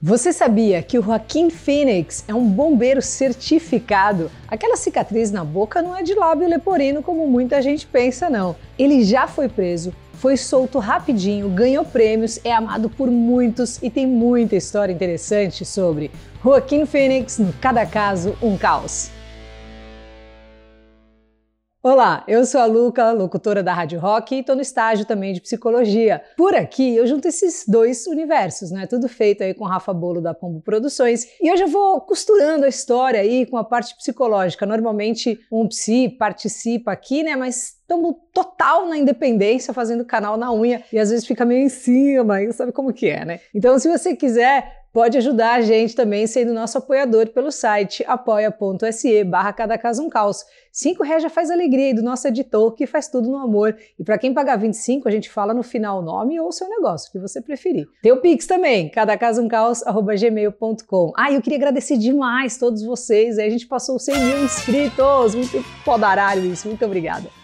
Você sabia que o Joaquim Phoenix é um bombeiro certificado? Aquela cicatriz na boca não é de lábio leporino como muita gente pensa, não. Ele já foi preso, foi solto rapidinho, ganhou prêmios, é amado por muitos e tem muita história interessante sobre Joaquim Phoenix no Cada Caso Um Caos. Olá, eu sou a Luca, locutora da Rádio Rock e estou no estágio também de psicologia. Por aqui eu junto esses dois universos, né? Tudo feito aí com Rafa Bolo da Pombo Produções. E hoje eu vou costurando a história aí com a parte psicológica. Normalmente um psi participa aqui, né? Mas estamos total na independência, fazendo canal na unha e às vezes fica meio em cima, sabe como que é, né? Então, se você quiser, pode ajudar a gente também sendo nosso apoiador pelo site apoia.se barra cada caso um caos. Cinco reais já faz alegria aí do nosso editor que faz tudo no amor. E para quem pagar 25, a gente fala no final o nome ou o seu negócio, que você preferir. Tem o Pix também, cada caso um caos, arroba gmail.com. Ah, eu queria agradecer demais todos vocês. A gente passou 100 mil inscritos. Muito podaralho isso. Muito obrigada.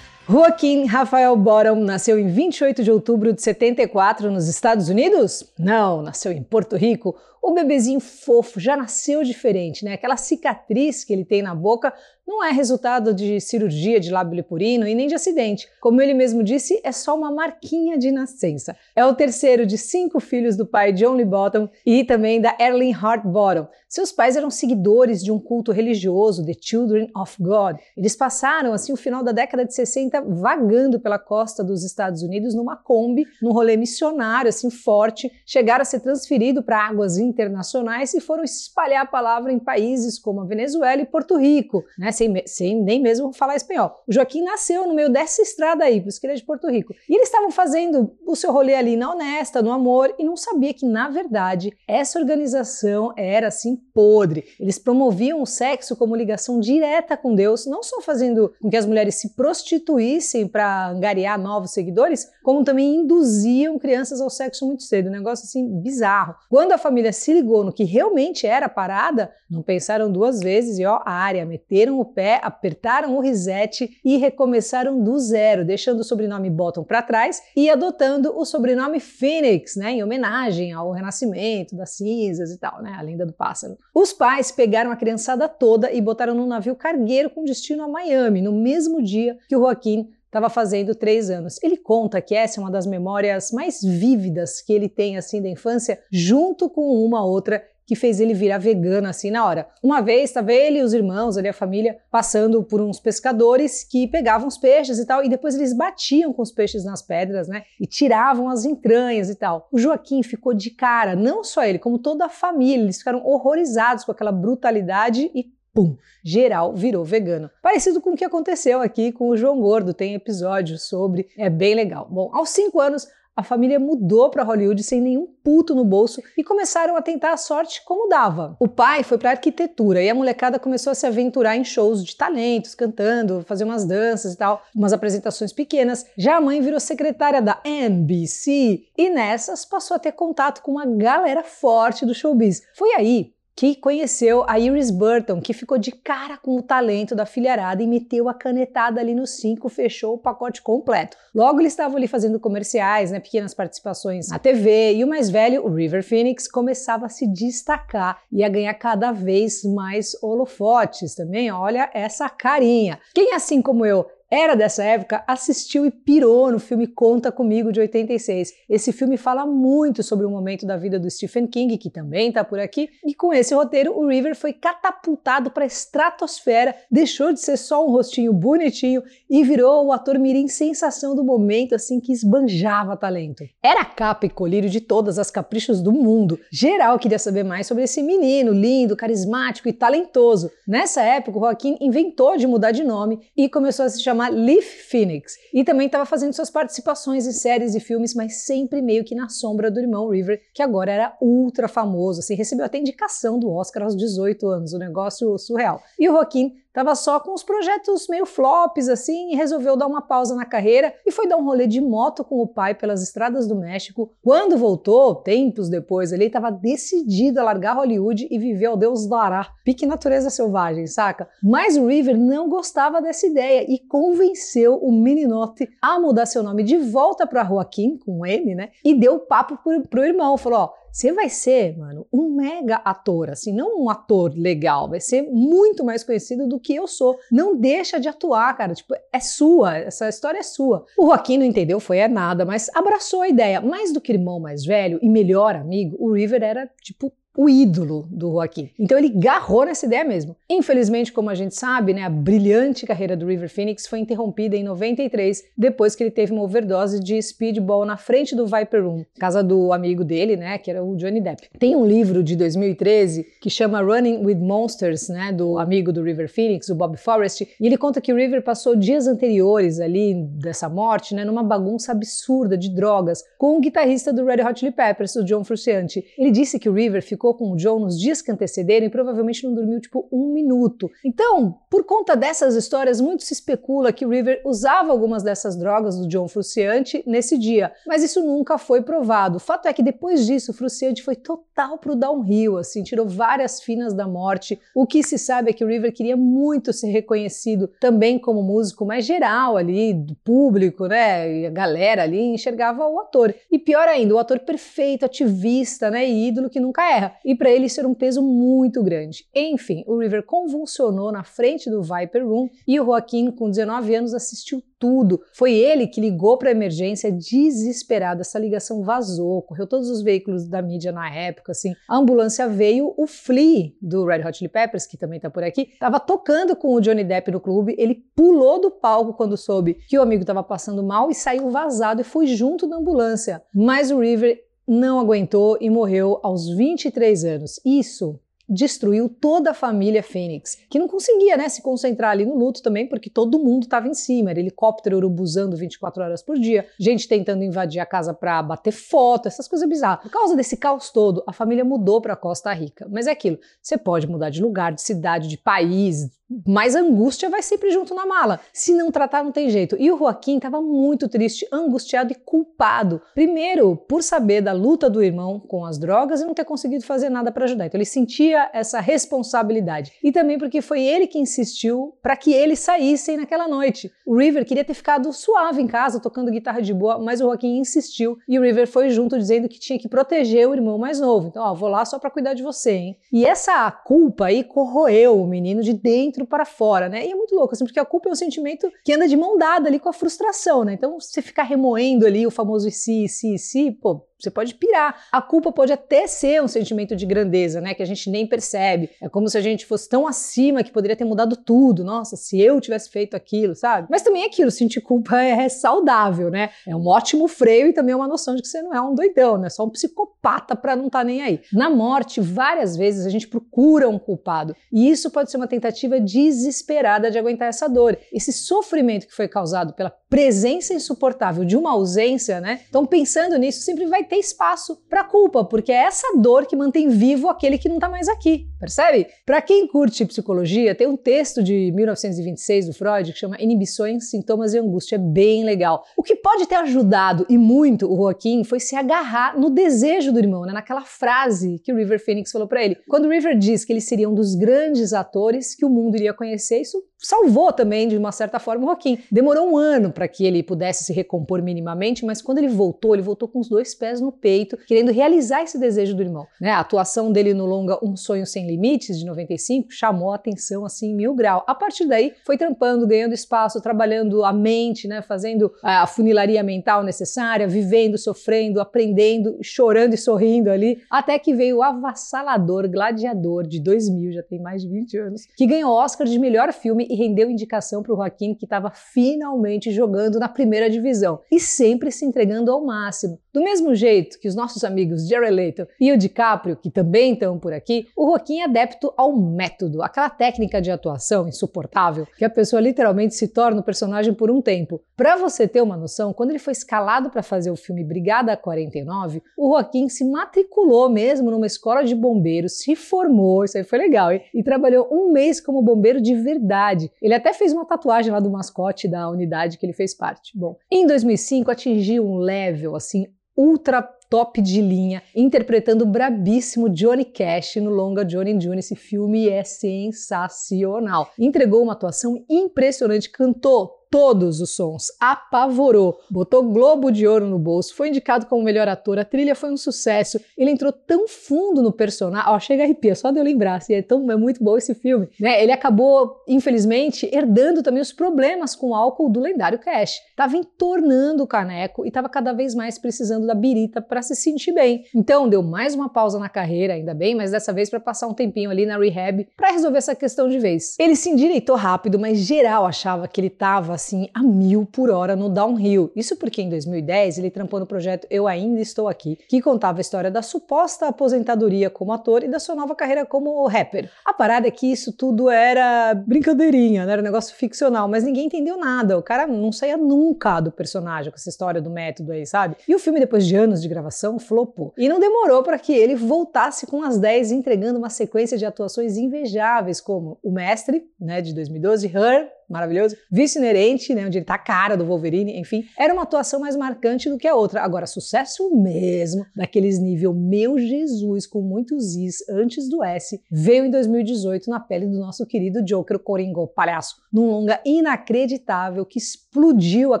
Joaquim Rafael Borom nasceu em 28 de outubro de 74 nos Estados Unidos? Não, nasceu em Porto Rico. O bebezinho fofo já nasceu diferente, né? Aquela cicatriz que ele tem na boca não é resultado de cirurgia de lábio leporino e nem de acidente. Como ele mesmo disse, é só uma marquinha de nascença. É o terceiro de cinco filhos do pai John Lee Bottom e também da Erling Hart Bottom. Seus pais eram seguidores de um culto religioso, The Children of God. Eles passaram assim o final da década de 60 vagando pela costa dos Estados Unidos numa Kombi, num rolê missionário assim forte, chegaram a ser transferidos para águas internacionais e foram espalhar a palavra em países como a Venezuela e Porto Rico, né? sem, sem nem mesmo falar espanhol. O Joaquim nasceu no meio dessa estrada aí, por isso que ele é de Porto Rico. E eles estavam fazendo o seu rolê ali na honesta, no amor, e não sabia que, na verdade, essa organização era assim podre. Eles promoviam o sexo como ligação direta com Deus, não só fazendo com que as mulheres se prostituíssem para angariar novos seguidores, como também induziam crianças ao sexo muito cedo. Um negócio assim bizarro. Quando a família se ligou no que realmente era a parada, não pensaram duas vezes e ó, a área meteram o pé, apertaram o reset e recomeçaram do zero, deixando o sobrenome Bottom para trás e adotando o sobrenome Phoenix, né, em homenagem ao renascimento das cinzas e tal, né, a lenda do pássaro. Os pais pegaram a criançada toda e botaram num navio cargueiro com destino a Miami, no mesmo dia que o Joaquim estava fazendo três anos. Ele conta que essa é uma das memórias mais vívidas que ele tem assim da infância, junto com uma outra que fez ele virar vegano assim na hora. Uma vez estava ele e os irmãos, ali a família, passando por uns pescadores que pegavam os peixes e tal, e depois eles batiam com os peixes nas pedras, né? E tiravam as entranhas e tal. O Joaquim ficou de cara, não só ele, como toda a família, eles ficaram horrorizados com aquela brutalidade e pum, geral virou vegano. Parecido com o que aconteceu aqui com o João Gordo, tem episódio sobre, é bem legal. Bom, aos cinco anos, a família mudou para Hollywood sem nenhum puto no bolso e começaram a tentar a sorte como dava. O pai foi para arquitetura e a molecada começou a se aventurar em shows de talentos, cantando, fazer umas danças e tal, umas apresentações pequenas. Já a mãe virou secretária da NBC e nessas passou a ter contato com uma galera forte do showbiz. Foi aí que conheceu a Iris Burton, que ficou de cara com o talento da filharada e meteu a canetada ali no 5, fechou o pacote completo. Logo eles estavam ali fazendo comerciais, né, pequenas participações na TV, e o mais velho, o River Phoenix, começava a se destacar e a ganhar cada vez mais holofotes também. Olha essa carinha. Quem assim como eu era dessa época, assistiu e pirou no filme Conta Comigo de 86. Esse filme fala muito sobre o momento da vida do Stephen King, que também está por aqui, e com esse roteiro o River foi catapultado para a estratosfera, deixou de ser só um rostinho bonitinho e virou o ator mirim sensação do momento, assim que esbanjava talento. Era capa e colírio de todas as caprichos do mundo. Geral queria saber mais sobre esse menino lindo, carismático e talentoso. Nessa época, o Joaquim inventou de mudar de nome e começou a se chamar chamar Leaf Phoenix. E também estava fazendo suas participações em séries e filmes, mas sempre meio que na sombra do irmão River, que agora era ultra famoso, assim, recebeu até indicação do Oscar aos 18 anos, um negócio surreal. E o Joaquim Tava só com os projetos meio flops assim e resolveu dar uma pausa na carreira e foi dar um rolê de moto com o pai pelas estradas do México. Quando voltou, tempos depois, ele estava decidido a largar Hollywood e viver ao Deus dará. Pique natureza selvagem, saca? Mas o River não gostava dessa ideia e convenceu o Meninote a mudar seu nome de volta para Joaquim, com M, né? E deu papo pro, pro irmão. Falou: ó, você vai ser, mano, um mega ator, assim, não um ator legal, vai ser muito mais conhecido do que eu sou. Não deixa de atuar, cara, tipo, é sua, essa história é sua. O Joaquim não entendeu, foi é nada, mas abraçou a ideia. Mais do que irmão mais velho e melhor amigo, o River era, tipo, o ídolo do Joaquim. Então ele garrou nessa ideia mesmo. Infelizmente, como a gente sabe, né, a brilhante carreira do River Phoenix foi interrompida em 93, depois que ele teve uma overdose de speedball na frente do Viper Room, casa do amigo dele, né, que era o Johnny Depp. Tem um livro de 2013 que chama Running with Monsters, né, do amigo do River Phoenix, o Bob Forrest, e ele conta que o River passou dias anteriores ali dessa morte, né, numa bagunça absurda de drogas com o guitarrista do Red Hot Chili Peppers, o John Frusciante. Ele disse que o River ficou ficou com o John nos dias que antecederam e provavelmente não dormiu tipo um minuto. Então, por conta dessas histórias, muito se especula que River usava algumas dessas drogas do John Fruciante nesse dia, mas isso nunca foi provado. O fato é que depois disso, Fruciante foi total pro downhill, assim, tirou várias finas da morte. O que se sabe é que o River queria muito ser reconhecido também como músico mais geral ali, do público, né? E a galera ali enxergava o ator. E pior ainda, o ator perfeito, ativista, né? E ídolo que nunca erra e para ele era um peso muito grande. Enfim, o River convulsionou na frente do Viper Room e o Joaquim, com 19 anos, assistiu tudo. Foi ele que ligou para a emergência desesperado. Essa ligação vazou, correu todos os veículos da mídia na época, assim. A ambulância veio, o Flea do Red Hot Chili Peppers, que também tá por aqui, estava tocando com o Johnny Depp no clube. Ele pulou do palco quando soube que o amigo estava passando mal e saiu vazado e foi junto da ambulância. Mas o River não aguentou e morreu aos 23 anos. Isso destruiu toda a família Fênix, que não conseguia né, se concentrar ali no luto também, porque todo mundo estava em cima, era helicóptero urubuzando 24 horas por dia, gente tentando invadir a casa para bater foto, essas coisas bizarras. Por causa desse caos todo, a família mudou para Costa Rica. Mas é aquilo, você pode mudar de lugar, de cidade, de país, mas angústia vai sempre junto na mala. Se não tratar, não tem jeito. E o Joaquim estava muito triste, angustiado e culpado. Primeiro, por saber da luta do irmão com as drogas e não ter conseguido fazer nada para ajudar. Então ele sentia essa responsabilidade. E também porque foi ele que insistiu para que eles saíssem naquela noite. O River queria ter ficado suave em casa, tocando guitarra de boa, mas o Joaquim insistiu e o River foi junto dizendo que tinha que proteger o irmão mais novo. Então, ó, vou lá só para cuidar de você, hein? E essa culpa aí corroeu o menino de dentro dentro para fora, né? E é muito louco, assim, porque a culpa é um sentimento que anda de mão dada ali com a frustração, né? Então, você ficar remoendo ali o famoso si, si, si, pô, você pode pirar. A culpa pode até ser um sentimento de grandeza, né? Que a gente nem percebe. É como se a gente fosse tão acima que poderia ter mudado tudo. Nossa, se eu tivesse feito aquilo, sabe? Mas também é aquilo, sentir culpa é saudável, né? É um ótimo freio e também é uma noção de que você não é um doidão, né? Só um psicopata para não estar tá nem aí. Na morte, várias vezes a gente procura um culpado. E isso pode ser uma tentativa desesperada de aguentar essa dor. Esse sofrimento que foi causado pela presença insuportável de uma ausência, né? Então, pensando nisso, sempre vai ter espaço para culpa, porque é essa dor que mantém vivo aquele que não está mais aqui, percebe? Para quem curte psicologia, tem um texto de 1926 do Freud que chama Inibições, Sintomas e Angústia, é bem legal. O que pode ter ajudado e muito o Joaquim foi se agarrar no desejo do irmão, né? naquela frase que o River Phoenix falou para ele. Quando o River diz que ele seria um dos grandes atores que o mundo iria conhecer, isso salvou também, de uma certa forma, o Joaquim. Demorou um ano para que ele pudesse se recompor minimamente, mas quando ele voltou, ele voltou com os dois pés no peito, querendo realizar esse desejo do irmão. Né? A atuação dele no longa Um Sonho Sem Limites, de 95, chamou a atenção assim, mil grau. A partir daí, foi trampando, ganhando espaço, trabalhando a mente, né? fazendo a funilaria mental necessária, vivendo, sofrendo, aprendendo, chorando e sorrindo ali, até que veio o avassalador Gladiador, de 2000, já tem mais de 20 anos, que ganhou Oscar de melhor filme e rendeu indicação para o Joaquim, que estava finalmente jogando na primeira divisão e sempre se entregando ao máximo. Do mesmo jeito que os nossos amigos Jared Leto e o DiCaprio, que também estão por aqui, o Joaquim é adepto ao método, aquela técnica de atuação insuportável que a pessoa literalmente se torna o personagem por um tempo. Para você ter uma noção, quando ele foi escalado para fazer o filme Brigada 49, o Joaquim se matriculou mesmo numa escola de bombeiros, se formou, isso aí foi legal, hein? e trabalhou um mês como bombeiro de verdade. Ele até fez uma tatuagem lá do mascote da unidade que ele fez parte. Bom, em 2005 atingiu um level assim ultra top de linha, interpretando o brabíssimo Johnny Cash no longa Johnny Jr. Esse filme é sensacional. Entregou uma atuação impressionante, cantou todos os sons, apavorou, botou Globo de Ouro no bolso, foi indicado como melhor ator, a trilha foi um sucesso, ele entrou tão fundo no personagem, ó, chega a arrepia, só de eu lembrar, assim, é, tão, é muito bom esse filme, né? Ele acabou, infelizmente, herdando também os problemas com o álcool do lendário Cash. Tava entornando o caneco e tava cada vez mais precisando da birita para se sentir bem. Então, deu mais uma pausa na carreira, ainda bem, mas dessa vez para passar um tempinho ali na rehab para resolver essa questão de vez. Ele se endireitou rápido, mas geral achava que ele tava assim a mil por hora no downhill. Isso porque em 2010 ele trampou no projeto Eu Ainda Estou Aqui, que contava a história da suposta aposentadoria como ator e da sua nova carreira como rapper. A parada é que isso tudo era brincadeirinha, né? era um negócio ficcional, mas ninguém entendeu nada. O cara não saía nunca do personagem com essa história do método aí, sabe? E o filme, depois de anos de gravação, flopou. E não demorou para que ele voltasse com as 10, entregando uma sequência de atuações invejáveis, como O Mestre, né, de 2012, Her, maravilhoso. Vice inerente, né, onde ele tá a cara do Wolverine, enfim, era uma atuação mais marcante do que a outra. Agora, sucesso mesmo, daqueles nível meu Jesus, com muitos Is antes do S, veio em 2018 na pele do nosso querido Joker Coringo, palhaço, num longa inacreditável que explodiu a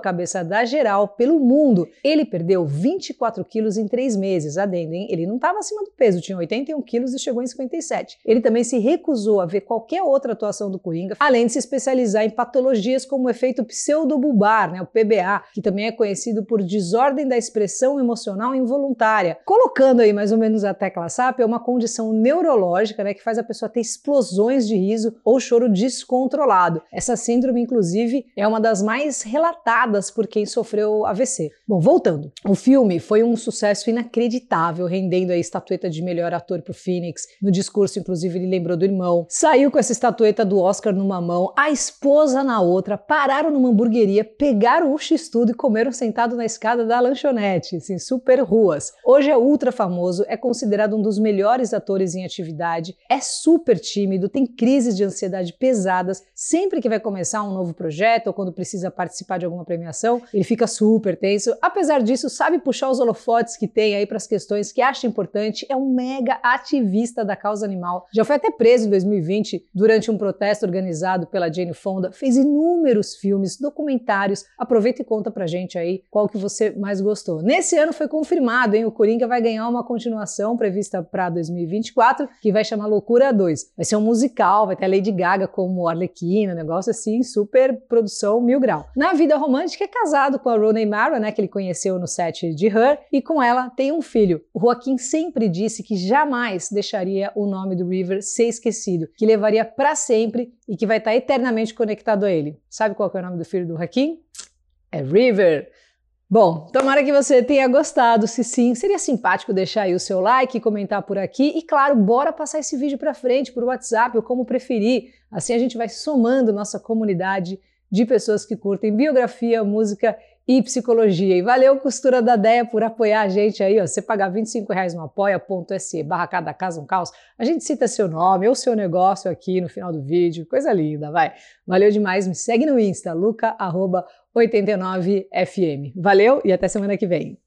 cabeça da geral pelo mundo. Ele perdeu 24 quilos em três meses, adendo, hein? Ele não estava acima do peso, tinha 81 quilos e chegou em 57. Ele também se recusou a ver qualquer outra atuação do Coringa, além de se especializar em patologias como o efeito pseudobulbar, né, o PBA, que também é conhecido por desordem da expressão emocional involuntária. Colocando aí mais ou menos a tecla SAP, é uma condição neurológica né, que faz a pessoa ter explosões de riso ou choro descontrolado. Essa síndrome, inclusive, é uma das mais relatadas por quem sofreu AVC. Bom, voltando. O filme foi um sucesso inacreditável, rendendo a estatueta de melhor ator para o Phoenix. No discurso, inclusive, ele lembrou do irmão. Saiu com essa estatueta do Oscar numa mão, a esposa esposa na outra, pararam numa hamburgueria, pegaram o x-tudo e comeram sentado na escada da lanchonete, assim, super ruas. Hoje é ultra famoso, é considerado um dos melhores atores em atividade, é super tímido, tem crises de ansiedade pesadas, sempre que vai começar um novo projeto ou quando precisa participar de alguma premiação, ele fica super tenso. Apesar disso, sabe puxar os holofotes que tem aí para as questões que acha importante, é um mega ativista da causa animal. Já foi até preso em 2020 durante um protesto organizado pela Jane Fonda, fez inúmeros filmes, documentários. Aproveita e conta pra gente aí qual que você mais gostou. Nesse ano foi confirmado, hein? O Coringa vai ganhar uma continuação prevista para 2024, que vai chamar Loucura 2. Vai ser um musical, vai ter a Lady Gaga como Arlequina, um negócio assim, super produção mil grau. Na vida romântica é casado com a Rooney Mara, né, que ele conheceu no set de Her, e com ela tem um filho. O Joaquim sempre disse que jamais deixaria o nome do River ser esquecido, que levaria para sempre e que vai estar eternamente conectado a ele. Sabe qual é o nome do filho do Hakim? É River. Bom, tomara que você tenha gostado. Se sim, seria simpático deixar aí o seu like comentar por aqui. E claro, bora passar esse vídeo para frente por WhatsApp ou como preferir. Assim a gente vai somando nossa comunidade de pessoas que curtem biografia, música e psicologia. E valeu, Costura da Deia, por apoiar a gente aí. Ó. Você pagar 25 reais no apoia.se barra cada casa um caos, a gente cita seu nome ou seu negócio aqui no final do vídeo. Coisa linda, vai. Valeu demais. Me segue no Insta, luca89fm. Valeu e até semana que vem.